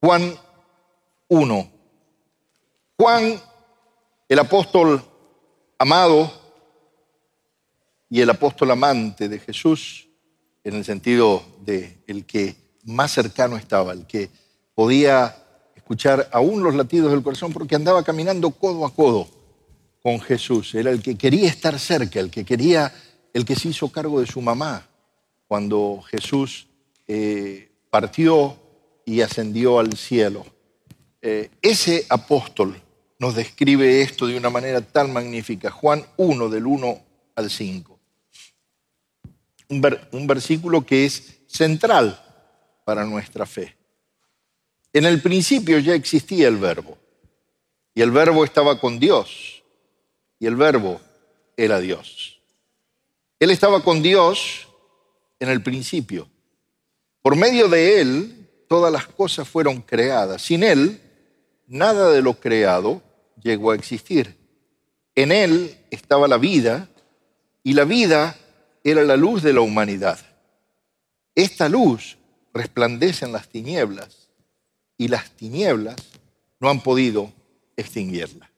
Juan 1. Juan, el apóstol amado y el apóstol amante de Jesús, en el sentido de el que más cercano estaba, el que podía escuchar aún los latidos del corazón porque andaba caminando codo a codo con Jesús. Era el que quería estar cerca, el que quería, el que se hizo cargo de su mamá cuando Jesús eh, partió y ascendió al cielo. Eh, ese apóstol nos describe esto de una manera tan magnífica. Juan 1, del 1 al 5. un versículo que es central para nuestra fe. En el principio ya existía el verbo, y el verbo estaba con Dios, y el verbo era Dios. Él estaba con Dios en el principio. Por medio de Él, todas las cosas fueron creadas. Sin Él, nada de lo creado llegó a existir. En Él estaba la vida, y la vida era la luz de la humanidad. Esta luz resplandece en las tinieblas y las tinieblas no han podido extinguirla.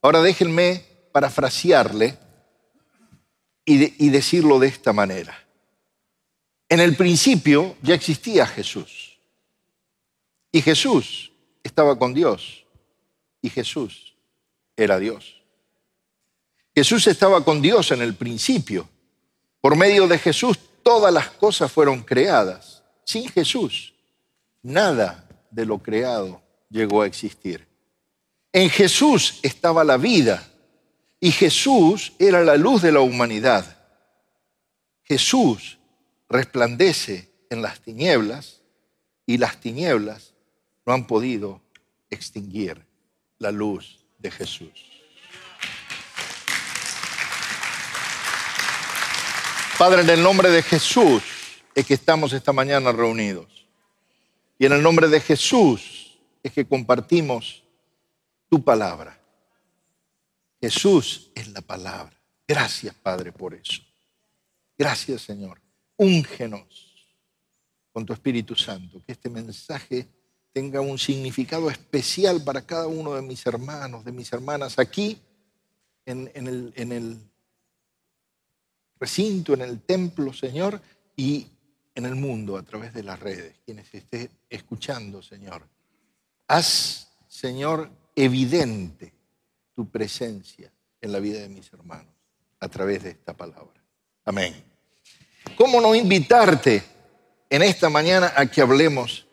Ahora déjenme parafrasearle y, decirlo de esta manera. En el principio ya existía Jesús y Jesús estaba con Dios y Jesús era Dios. Jesús estaba con Dios en el principio. Por medio de Jesús todas las cosas fueron creadas. Sin Jesús, nada de lo creado llegó a existir. En Jesús estaba la vida y Jesús era la luz de la humanidad. Jesús resplandece en las tinieblas y las tinieblas no han podido extinguir la luz de Jesús. Padre, en el nombre de Jesús es que estamos esta mañana reunidos. Y en el nombre de Jesús es que compartimos tu palabra. Jesús es la palabra. Gracias, Padre, por eso. Gracias, Señor. Úngenos con tu Espíritu Santo. Que este mensaje tenga un significado especial para cada uno de mis hermanos, de mis hermanas aquí en, el, recinto, en el templo, Señor, y en el mundo a través de las redes, quienes estén escuchando, Señor. Haz, Señor, evidente tu presencia en la vida de mis hermanos a través de esta palabra. Amén. ¿Cómo no invitarte en esta mañana a que hablemos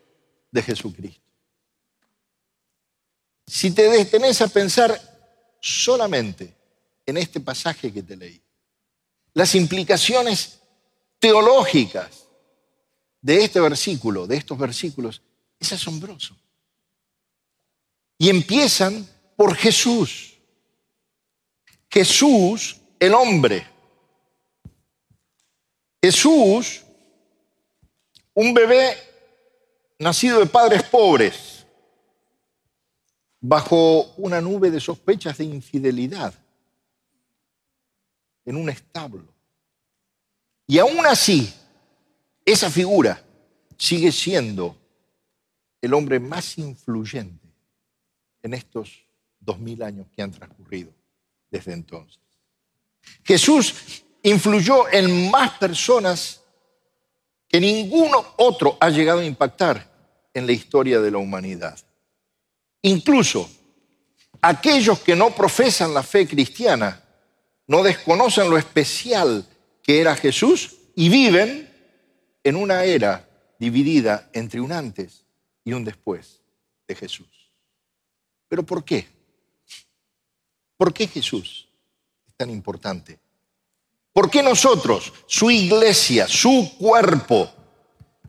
de Jesucristo? Si te detenés a pensar solamente en este pasaje que te leí, las implicaciones teológicas de este versículo, de estos versículos, es asombroso. Y empiezan por Jesús. Jesús, el hombre. Jesús, un bebé nacido de padres pobres, bajo una nube de sospechas de infidelidad, en un establo. Y aún así, esa figura sigue siendo el hombre más influyente en estos dos mil años que han transcurrido desde entonces. Jesús influyó en más personas que ninguno otro ha llegado a impactar en la historia de la humanidad. Incluso aquellos que no profesan la fe cristiana no desconocen lo especial que era Jesús y viven en una era dividida entre un antes y un después de Jesús. ¿Pero por qué? ¿Por qué Jesús es tan importante? ¿Por qué nosotros, su iglesia, su cuerpo,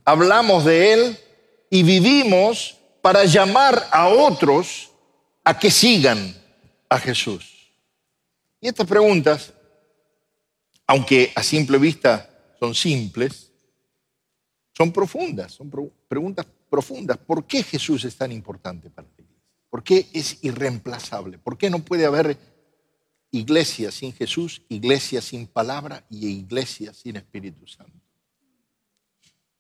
hablamos de Él y vivimos para llamar a otros a que sigan a Jesús? Y estas preguntas, aunque a simple vista son simples, son profundas, son preguntas profundas. ¿Por qué Jesús es tan importante para iglesia? ¿Por qué es irreemplazable? ¿Por qué no puede haber iglesia sin Jesús, iglesia sin palabra y iglesia sin Espíritu Santo?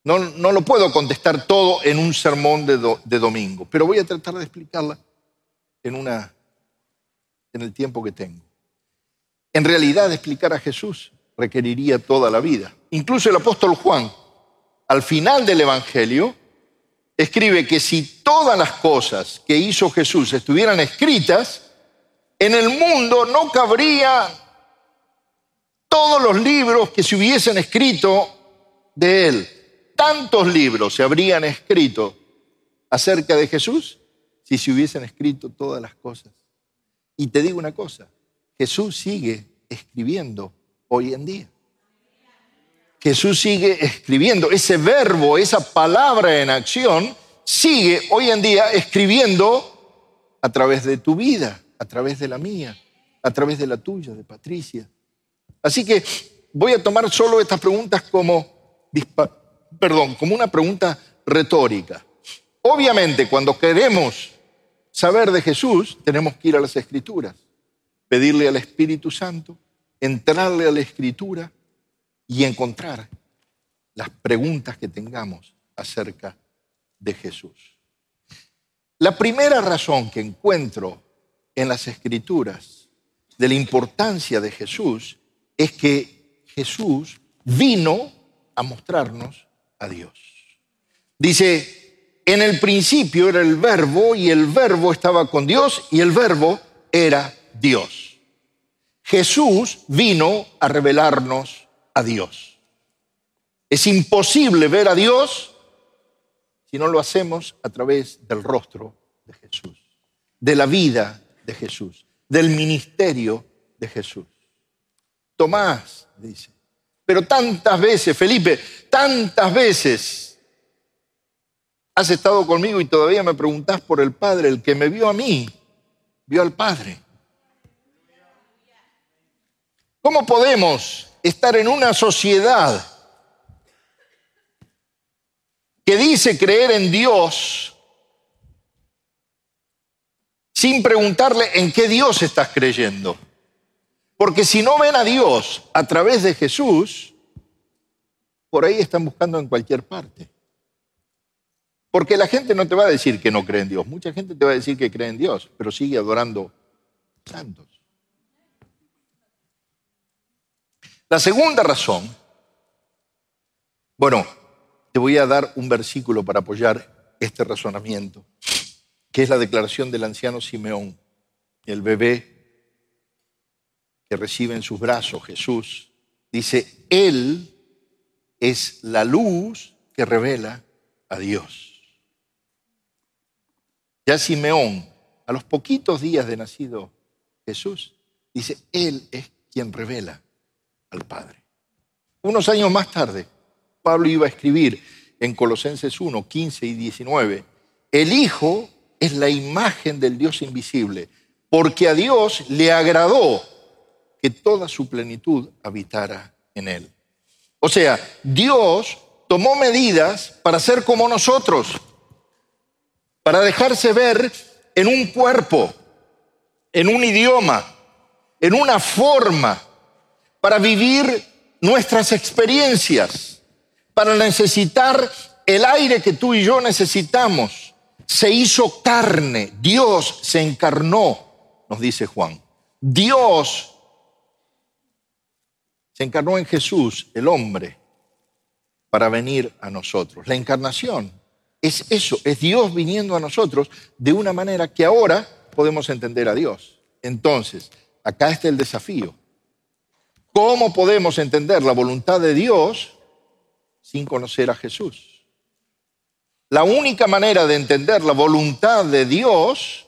No, no lo puedo contestar todo en un sermón de, de domingo, pero voy a tratar de explicarla en, una, en el tiempo que tengo. En realidad, explicar a Jesús requeriría toda la vida. Incluso el apóstol Juan, al final del Evangelio, escribe que si todas las cosas que hizo Jesús estuvieran escritas, en el mundo no cabría todos los libros que se hubiesen escrito de él. Tantos libros se habrían escrito acerca de Jesús si se hubiesen escrito todas las cosas. Y te digo una cosa, Jesús sigue escribiendo hoy en día. Jesús sigue escribiendo. Ese verbo, esa palabra en acción, sigue hoy en día escribiendo a través de tu vida, a través de la mía, a través de la tuya, de Patricia. Así que voy a tomar solo estas preguntas como, perdón, como una pregunta retórica. Obviamente, cuando queremos saber de Jesús, tenemos que ir a las Escrituras, pedirle al Espíritu Santo, entrarle a la Escritura y encontrar las preguntas que tengamos acerca de Jesús. La primera razón que encuentro en las escrituras de la importancia de Jesús es que Jesús vino a mostrarnos a Dios. Dice, en el principio era el verbo y el verbo estaba con Dios y el verbo era Dios. Jesús vino a revelarnos a Dios. Es imposible ver a Dios si no lo hacemos a través del rostro de Jesús, de la vida de Jesús, del ministerio de Jesús. Tomás dice, pero tantas veces, Felipe, tantas veces has estado conmigo y todavía me preguntás por el Padre, el que me vio a mí, vio al Padre. ¿Cómo podemos estar en una sociedad que dice creer en Dios sin preguntarle en qué Dios estás creyendo? Porque si no ven a Dios a través de Jesús, por ahí están buscando en cualquier parte. Porque la gente no te va a decir que no cree en Dios. Mucha gente te va a decir que cree en Dios, pero sigue adorando santos. La segunda razón, bueno, te voy a dar un versículo para apoyar este razonamiento, que es la declaración del anciano Simeón, el bebé que recibe en sus brazos Jesús. Dice, Él es la luz que revela a Dios. Ya Simeón, a los poquitos días de nacido Jesús, dice, Él es quien revela al Padre. Unos años más tarde, Pablo iba a escribir en Colosenses 1, 15 y 19, el Hijo es la imagen del Dios invisible, porque a Dios le agradó que toda su plenitud habitara en él. O sea, Dios tomó medidas para ser como nosotros, para dejarse ver en un cuerpo, en un idioma, en una forma, para vivir nuestras experiencias, para necesitar el aire que tú y yo necesitamos. Se hizo carne, Dios se encarnó, nos dice Juan. Dios se encarnó en Jesús, el hombre, para venir a nosotros. La encarnación es eso, es Dios viniendo a nosotros de una manera que ahora podemos entender a Dios. Entonces, acá está el desafío. ¿Cómo podemos entender la voluntad de Dios sin conocer a Jesús? La única manera de entender la voluntad de Dios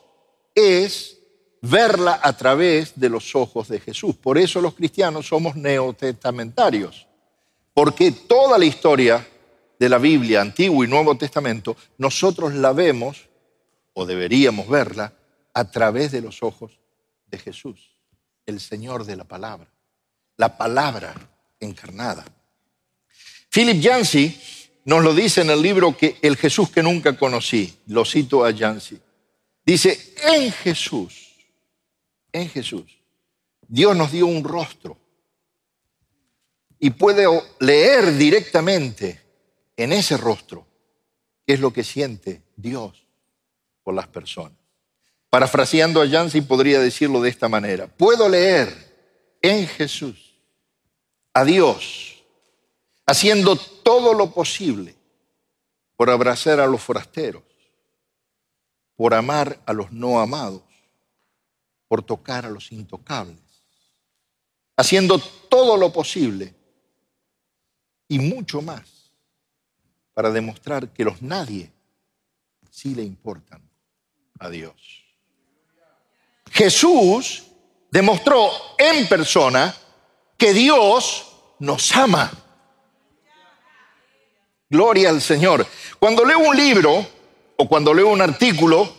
es verla a través de los ojos de Jesús. Por eso los cristianos somos neotestamentarios, porque toda la historia de la Biblia, Antiguo y Nuevo Testamento, nosotros la vemos, o deberíamos verla, a través de los ojos de Jesús, el Señor de la palabra, la palabra encarnada. Philip Yancey nos lo dice en el libro que El Jesús que nunca conocí, lo cito a Yancey. Dice, en Jesús, en Jesús, Dios nos dio un rostro y puede leer directamente en ese rostro qué es lo que siente Dios por las personas. Parafraseando a Yancy podría decirlo de esta manera. Puedo leer en Jesús a Dios haciendo todo lo posible por abrazar a los forasteros, por amar a los no amados, por tocar a los intocables, haciendo todo lo posible y mucho más para demostrar que los nadie sí le importan a Dios. Jesús demostró en persona que Dios nos ama. Gloria al Señor. Cuando leo un libro o cuando leo un artículo,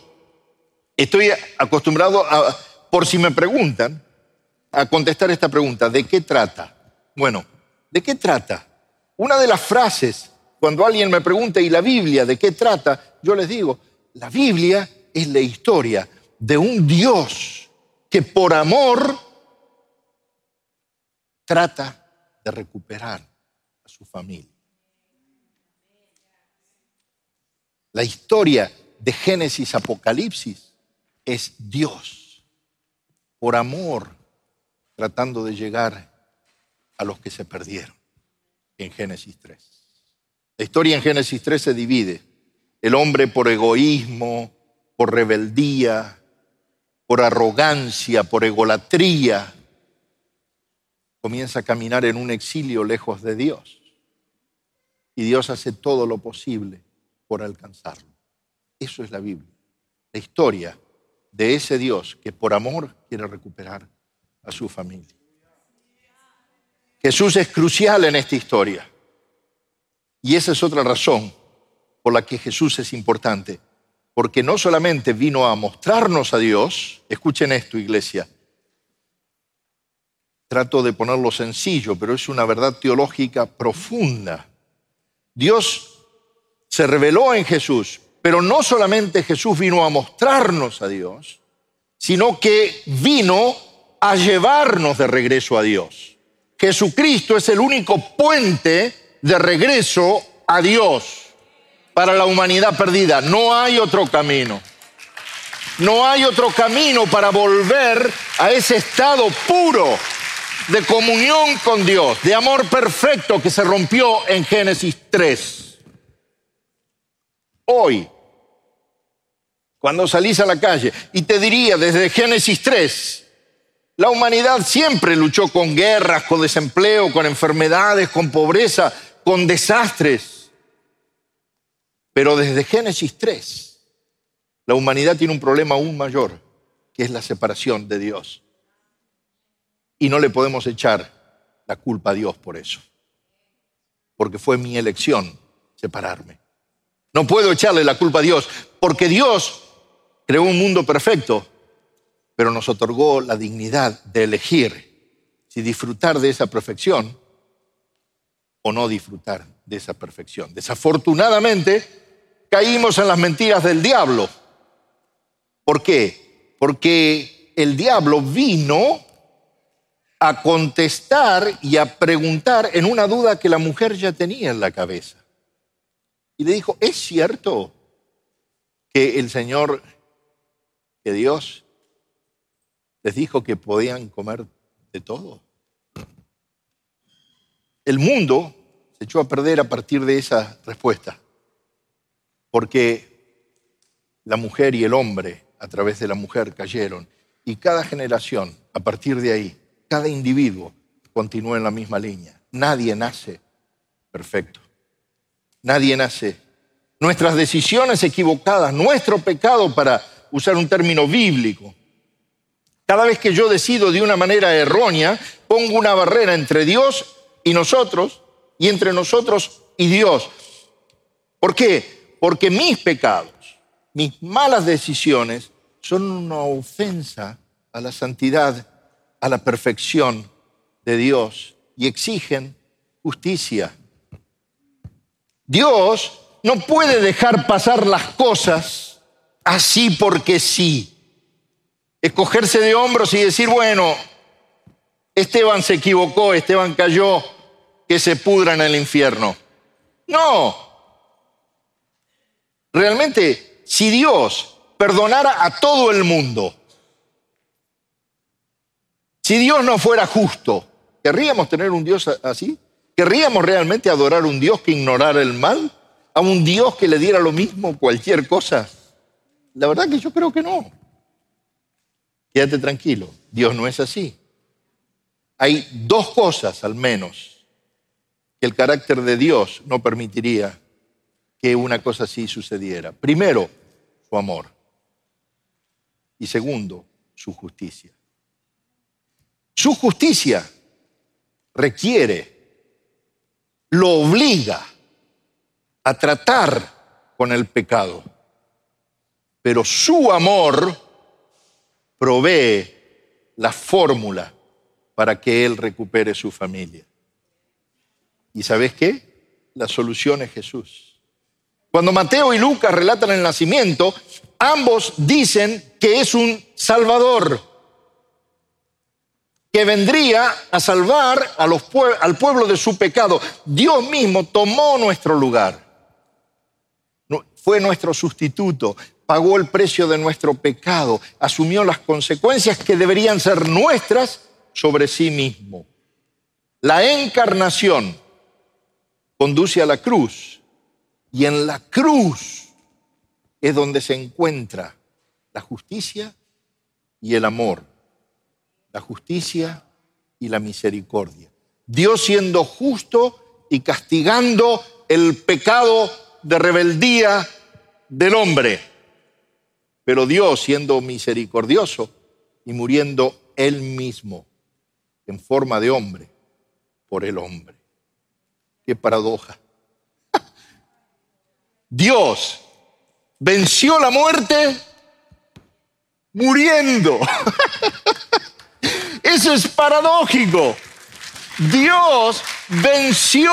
estoy acostumbrado a, por si me preguntan, a contestar esta pregunta, ¿de qué trata? Bueno, ¿de qué trata? Una de las frases, cuando alguien me pregunta, ¿y la Biblia de qué trata? Yo les digo, la Biblia es la historia de un Dios que por amor trata de recuperar a su familia. La historia de Génesis Apocalipsis es Dios, por amor, tratando de llegar a los que se perdieron en Génesis 3. La historia en Génesis 3 se divide. El hombre por egoísmo, por rebeldía, por arrogancia, por egolatría, comienza a caminar en un exilio lejos de Dios. Y Dios hace todo lo posible por alcanzarlo. Eso es la Biblia. La historia de ese Dios que por amor quiere recuperar a su familia. Jesús es crucial en esta historia. Y esa es otra razón por la que Jesús es importante. Porque no solamente vino a mostrarnos a Dios, escuchen esto iglesia, trato de ponerlo sencillo, pero es una verdad teológica profunda. Dios se reveló en Jesús, pero no solamente Jesús vino a mostrarnos a Dios, sino que vino a llevarnos de regreso a Dios. Jesucristo es el único puente de regreso a Dios para la humanidad perdida. No hay otro camino. No hay otro camino para volver a ese estado puro de comunión con Dios, de amor perfecto que se rompió en Génesis 3 hoy, cuando salís a la calle. Y te diría desde Génesis 3, la humanidad siempre luchó con guerras, con desempleo, con enfermedades, con pobreza, con desastres. Pero desde Génesis 3, la humanidad tiene un problema aún mayor, que es la separación de Dios. Y no le podemos echar la culpa a Dios por eso, porque fue mi elección separarme. No puedo echarle la culpa a Dios, porque Dios creó un mundo perfecto, pero nos otorgó la dignidad de elegir si disfrutar de esa perfección o no disfrutar de esa perfección. Desafortunadamente, caímos en las mentiras del diablo. ¿Por qué? Porque el diablo vino a contestar y a preguntar en una duda que la mujer ya tenía en la cabeza. Y le dijo, ¿es cierto que el Señor, que Dios, les dijo que podían comer de todo? El mundo se echó a perder a partir de esa respuesta, porque la mujer y el hombre a través de la mujer cayeron y cada generación, a partir de ahí, cada individuo continúa en la misma línea. Nadie nace perfecto. Nadie nace. Nuestras decisiones equivocadas, nuestro pecado, para usar un término bíblico. Cada vez que yo decido de una manera errónea, pongo una barrera entre Dios y nosotros y entre nosotros y Dios. ¿Por qué? Porque mis pecados, mis malas decisiones son una ofensa a la santidad, a la perfección de Dios y exigen justicia. Dios no puede dejar pasar las cosas así porque sí. Escogerse de hombros y decir, bueno, Esteban se equivocó, Esteban cayó, que se pudra en el infierno. No, Realmente, si Dios perdonara a todo el mundo, si Dios no fuera justo, ¿querríamos tener un Dios así? ¿Querríamos realmente adorar a un Dios que ignorara el mal? ¿A un Dios que le diera lo mismo cualquier cosa? La verdad que yo creo que no. Quédate tranquilo, Dios no es así. Hay dos cosas al menos que el carácter de Dios no permitiría que una cosa así sucediera. Primero, su amor. Y segundo, su justicia. Su justicia requiere, lo obliga a tratar con el pecado, pero su amor provee la fórmula para que Él recupere su familia. ¿Y sabes qué? La solución es Jesús. Cuando Mateo y Lucas relatan el nacimiento, ambos dicen que es un Salvador que vendría a salvar al pueblo de su pecado. Dios mismo tomó nuestro lugar. Fue nuestro sustituto, pagó el precio de nuestro pecado, asumió las consecuencias que deberían ser nuestras sobre sí mismo. La encarnación conduce a la cruz y en la cruz es donde se encuentra la justicia y el amor la justicia y la misericordia. Dios siendo justo y castigando el pecado de rebeldía del hombre, pero Dios siendo misericordioso y muriendo él mismo en forma de hombre por el hombre. Qué paradoja. Dios venció la muerte muriendo. Eso es paradójico. Dios venció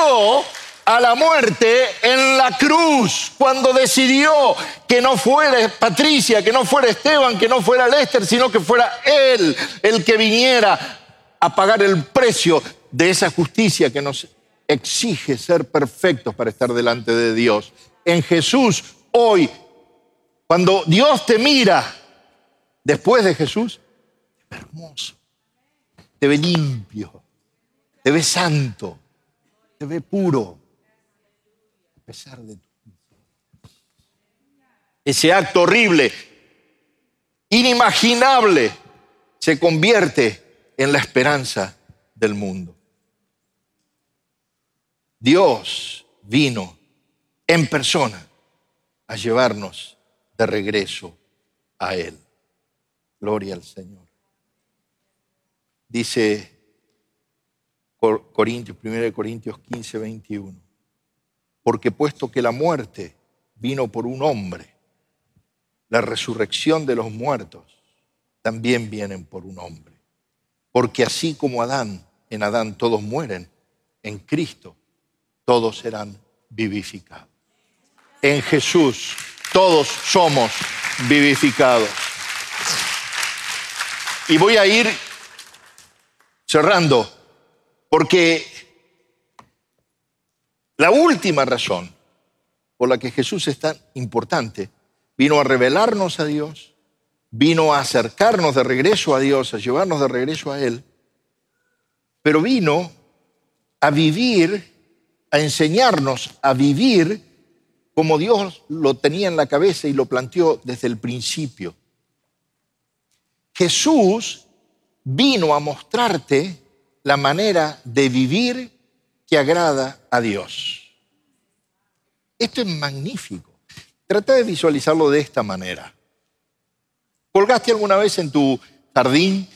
a la muerte en la cruz cuando decidió que no fuera Patricia, que no fuera Esteban, que no fuera Lester, sino que fuera Él el que viniera a pagar el precio de esa justicia que nos exige ser perfectos para estar delante de Dios. En Jesús, hoy, cuando Dios te mira después de Jesús, es hermoso te ve limpio, te ve santo, te ve puro, a pesar de tu ese acto horrible, inimaginable, se convierte en la esperanza del mundo. Dios vino en persona a llevarnos de regreso a Él. Gloria al Señor. Dice Corintios, 1 Corintios 15, 21. Porque puesto que la muerte vino por un hombre, la resurrección de los muertos también vienen por un hombre. Porque así como Adán, en Adán todos mueren, en Cristo todos serán vivificados. En Jesús todos somos vivificados. Y voy a ir cerrando, porque la última razón por la que Jesús es tan importante, vino a revelarnos a Dios, vino a acercarnos de regreso a Dios, a llevarnos de regreso a Él, pero vino a vivir, a enseñarnos a vivir como Dios lo tenía en la cabeza y lo planteó desde el principio. Jesús vino a mostrarte la manera de vivir que agrada a Dios. Esto es magnífico. Trata de visualizarlo de esta manera. ¿Colgaste alguna vez en tu jardín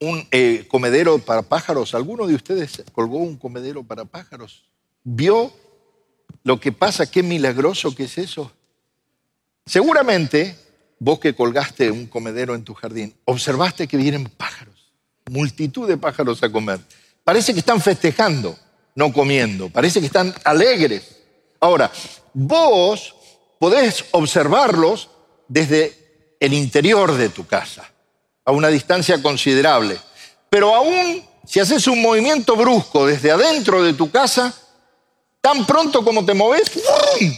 un eh, comedero para pájaros? ¿Alguno de ustedes colgó un comedero para pájaros? ¿Vio lo que pasa? Qué milagroso que es eso. Seguramente vos que colgaste un comedero en tu jardín, observaste que vienen pájaros, multitud de pájaros a comer. Parece que están festejando, no comiendo, parece que están alegres. Ahora, vos podés observarlos desde el interior de tu casa, a una distancia considerable, pero aún si haces un movimiento brusco desde adentro de tu casa, tan pronto como te moves,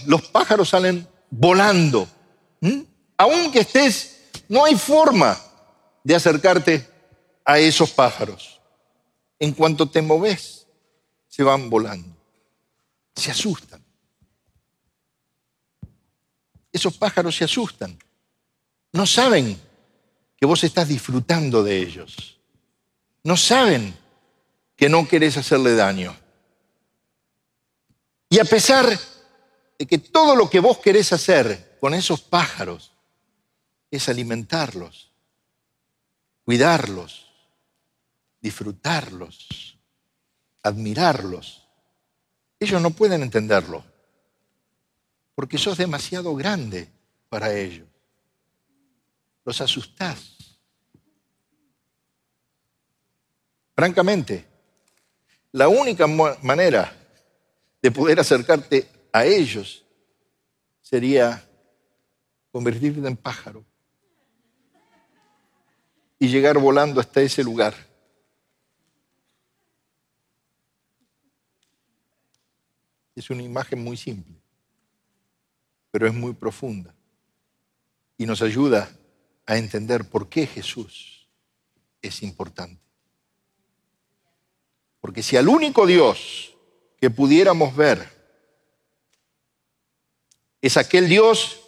los pájaros salen volando. ¿Mm? Aunque estés, no hay forma de acercarte a esos pájaros. En cuanto te moves, se van volando. Se asustan. Esos pájaros se asustan. No saben que vos estás disfrutando de ellos. No saben que no querés hacerle daño. Y a pesar de que todo lo que vos querés hacer con esos pájaros es alimentarlos, cuidarlos, disfrutarlos, admirarlos, ellos no pueden entenderlo, porque sos demasiado grande para ellos. Los asustás. Francamente, la única manera de poder acercarte a ellos sería convertirte en pájaro y llegar volando hasta ese lugar. Es una imagen muy simple, pero es muy profunda y nos ayuda a entender por qué Jesús es importante. Porque si al único Dios que pudiéramos ver es aquel Dios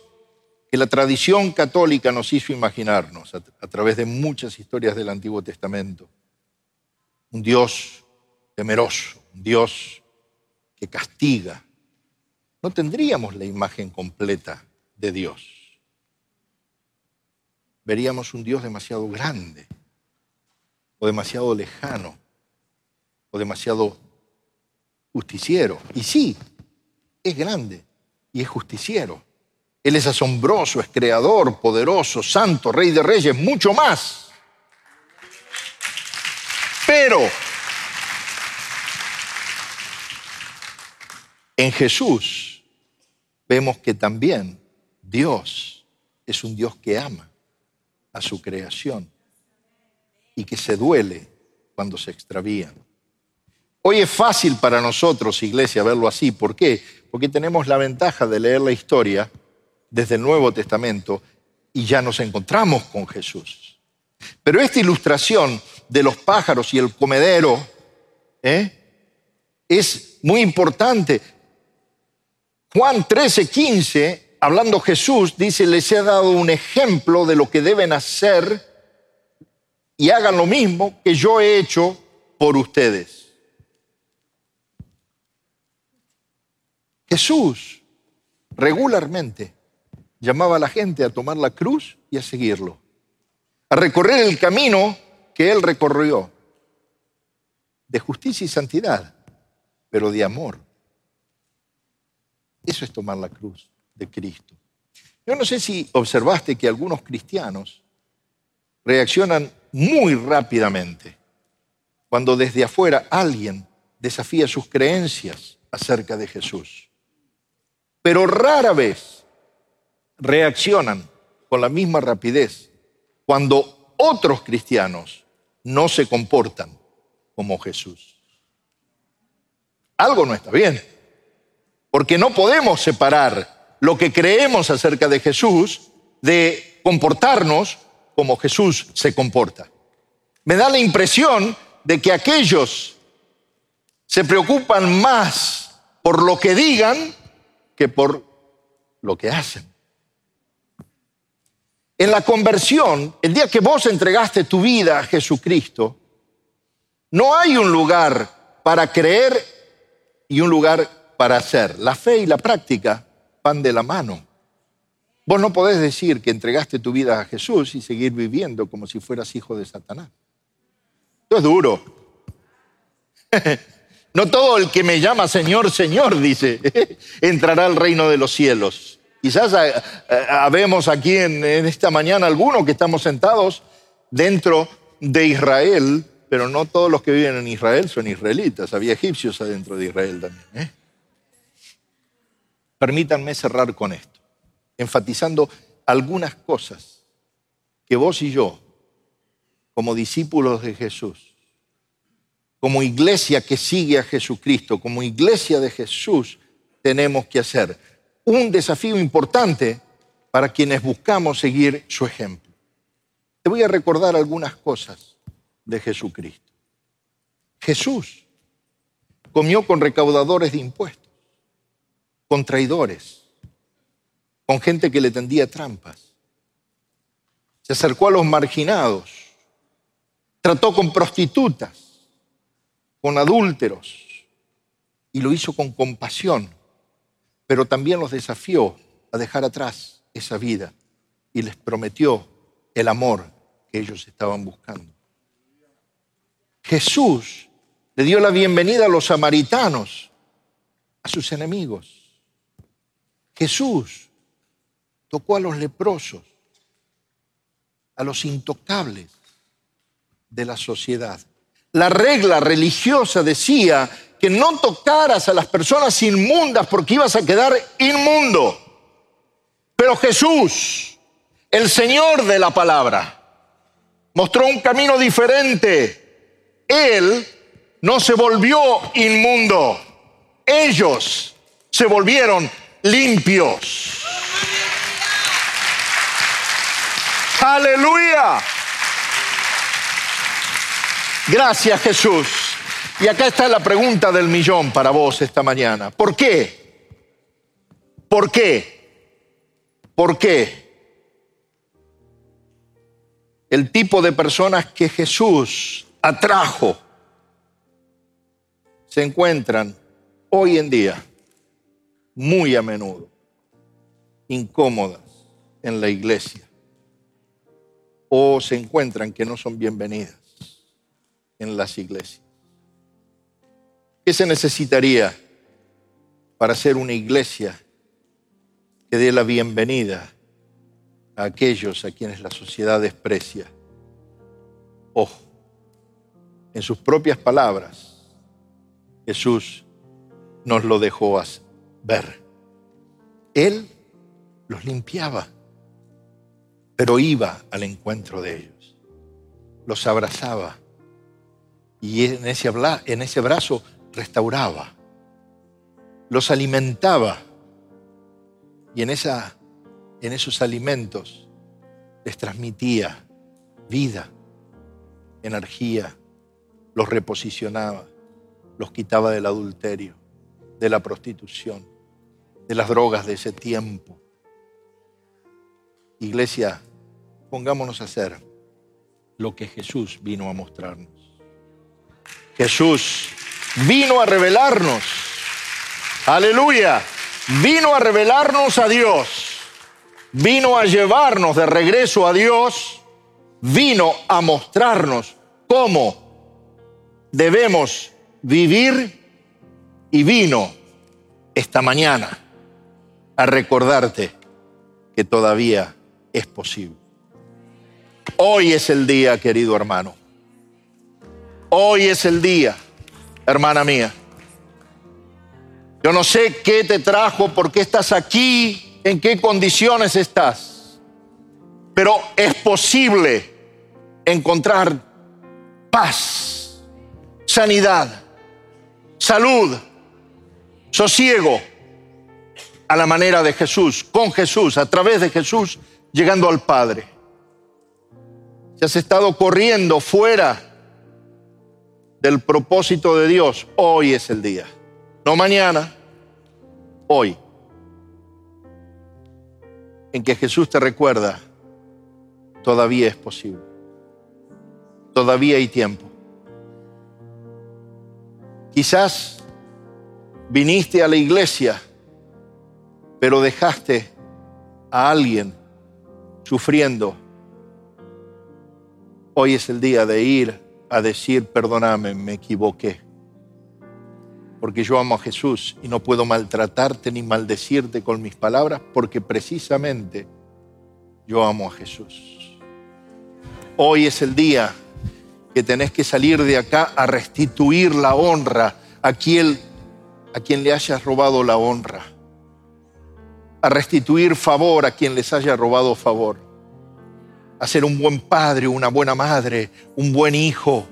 que la tradición católica nos hizo imaginarnos a, través de muchas historias del Antiguo Testamento. Un Dios temeroso, un Dios que castiga. No tendríamos la imagen completa de Dios. Veríamos un Dios demasiado grande o demasiado lejano o demasiado justiciero. Y sí, es grande y es justiciero. Él es asombroso, es creador, poderoso, santo, rey de reyes, mucho más. Pero en Jesús vemos que también Dios es un Dios que ama a su creación y que se duele cuando se extravían. Hoy es fácil para nosotros, iglesia, verlo así. ¿Por qué? Porque tenemos la ventaja de leer la historia desde el Nuevo Testamento y ya nos encontramos con Jesús. Pero esta ilustración de los pájaros y el comedero ¿eh? es muy importante. Juan 13, 15, hablando Jesús, dice, les he dado un ejemplo de lo que deben hacer y hagan lo mismo que yo he hecho por ustedes. Jesús regularmente llamaba a la gente a tomar la cruz y a seguirlo, a recorrer el camino que él recorrió, de justicia y santidad, pero de amor. Eso es tomar la cruz de Cristo. Yo no sé si observaste que algunos cristianos reaccionan muy rápidamente cuando desde afuera alguien desafía sus creencias acerca de Jesús pero rara vez reaccionan con la misma rapidez cuando otros cristianos no se comportan como Jesús. Algo no está bien, porque no podemos separar lo que creemos acerca de Jesús de comportarnos como Jesús se comporta. Me da la impresión de que aquellos se preocupan más por lo que digan que por lo que hacen. En la conversión, el día que vos entregaste tu vida a Jesucristo, no hay un lugar para creer y un lugar para hacer. La fe y la práctica van de la mano. Vos no podés decir que entregaste tu vida a Jesús y seguir viviendo como si fueras hijo de Satanás. Esto es duro. No todo el que me llama Señor, Señor, dice, entrará al reino de los cielos. Quizás eh, eh, habemos aquí en, esta mañana algunos que estamos sentados dentro de Israel, pero no todos los que viven en Israel son israelitas. Había egipcios adentro de Israel también. ¿eh? Permítanme cerrar con esto, enfatizando algunas cosas que vos y yo, como discípulos de Jesús, como iglesia que sigue a Jesucristo, como iglesia de Jesús, tenemos que hacer. Un desafío importante para quienes buscamos seguir su ejemplo. Te voy a recordar algunas cosas de Jesucristo. Jesús comió con recaudadores de impuestos, con traidores, con gente que le tendía trampas. Se acercó a los marginados, trató con prostitutas, con adúlteros, y lo hizo con compasión, pero también los desafió a dejar atrás esa vida y les prometió el amor que ellos estaban buscando. Jesús le dio la bienvenida a los samaritanos, a sus enemigos. Jesús tocó a los leprosos, a los intocables de la sociedad. La regla religiosa decía que no tocaras a las personas inmundas porque ibas a quedar inmundo. Pero Jesús, el Señor de la palabra, mostró un camino diferente. Él no se volvió inmundo. Ellos se volvieron limpios. Aleluya. Gracias Jesús. Y acá está la pregunta del millón para vos esta mañana. ¿Por qué? ¿Por qué? ¿Por qué? El tipo de personas que Jesús atrajo se encuentran hoy en día muy a menudo incómodas en la iglesia o se encuentran que no son bienvenidas en las iglesias. ¿Qué se necesitaría para ser una iglesia que dé la bienvenida a aquellos a quienes la sociedad desprecia? Ojo, en sus propias palabras, Jesús nos lo dejó ver. Él los limpiaba, pero iba al encuentro de ellos, los abrazaba y en ese, en ese brazo restauraba, los alimentaba y en, esa, en esos alimentos les transmitía vida, energía, los reposicionaba, los quitaba del adulterio, de la prostitución, de las drogas de ese tiempo. Iglesia, pongámonos a hacer lo que Jesús vino a mostrarnos. Jesús vino a revelarnos. Aleluya. Vino a revelarnos a Dios. Vino a llevarnos de regreso a Dios. Vino a mostrarnos cómo debemos vivir y vino esta mañana a recordarte que todavía es posible. Hoy es el día, querido hermano. Hoy es el día hermana mía. Yo no sé qué te trajo, por qué estás aquí, en qué condiciones estás, pero es posible encontrar paz, sanidad, salud, sosiego a la manera de Jesús, con Jesús, a través de Jesús, llegando al Padre. Si has estado corriendo fuera del propósito de Dios, hoy es el día. No mañana, hoy. En que Jesús te recuerda, todavía es posible. Todavía hay tiempo. Quizás viniste a la iglesia, pero dejaste a alguien sufriendo. Hoy es el día de ir a decir, perdóname, me equivoqué. Porque yo amo a Jesús y no puedo maltratarte ni maldecirte con mis palabras porque precisamente yo amo a Jesús. Hoy es el día que tenés que salir de acá a restituir la honra a quien, a quien le hayas robado la honra, a restituir favor a quien les haya robado favor a ser un buen padre, una buena madre, un buen hijo,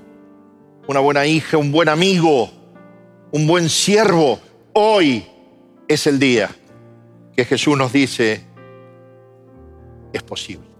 una buena hija, un buen amigo, un buen siervo. Hoy es el día que Jesús nos dice, es posible.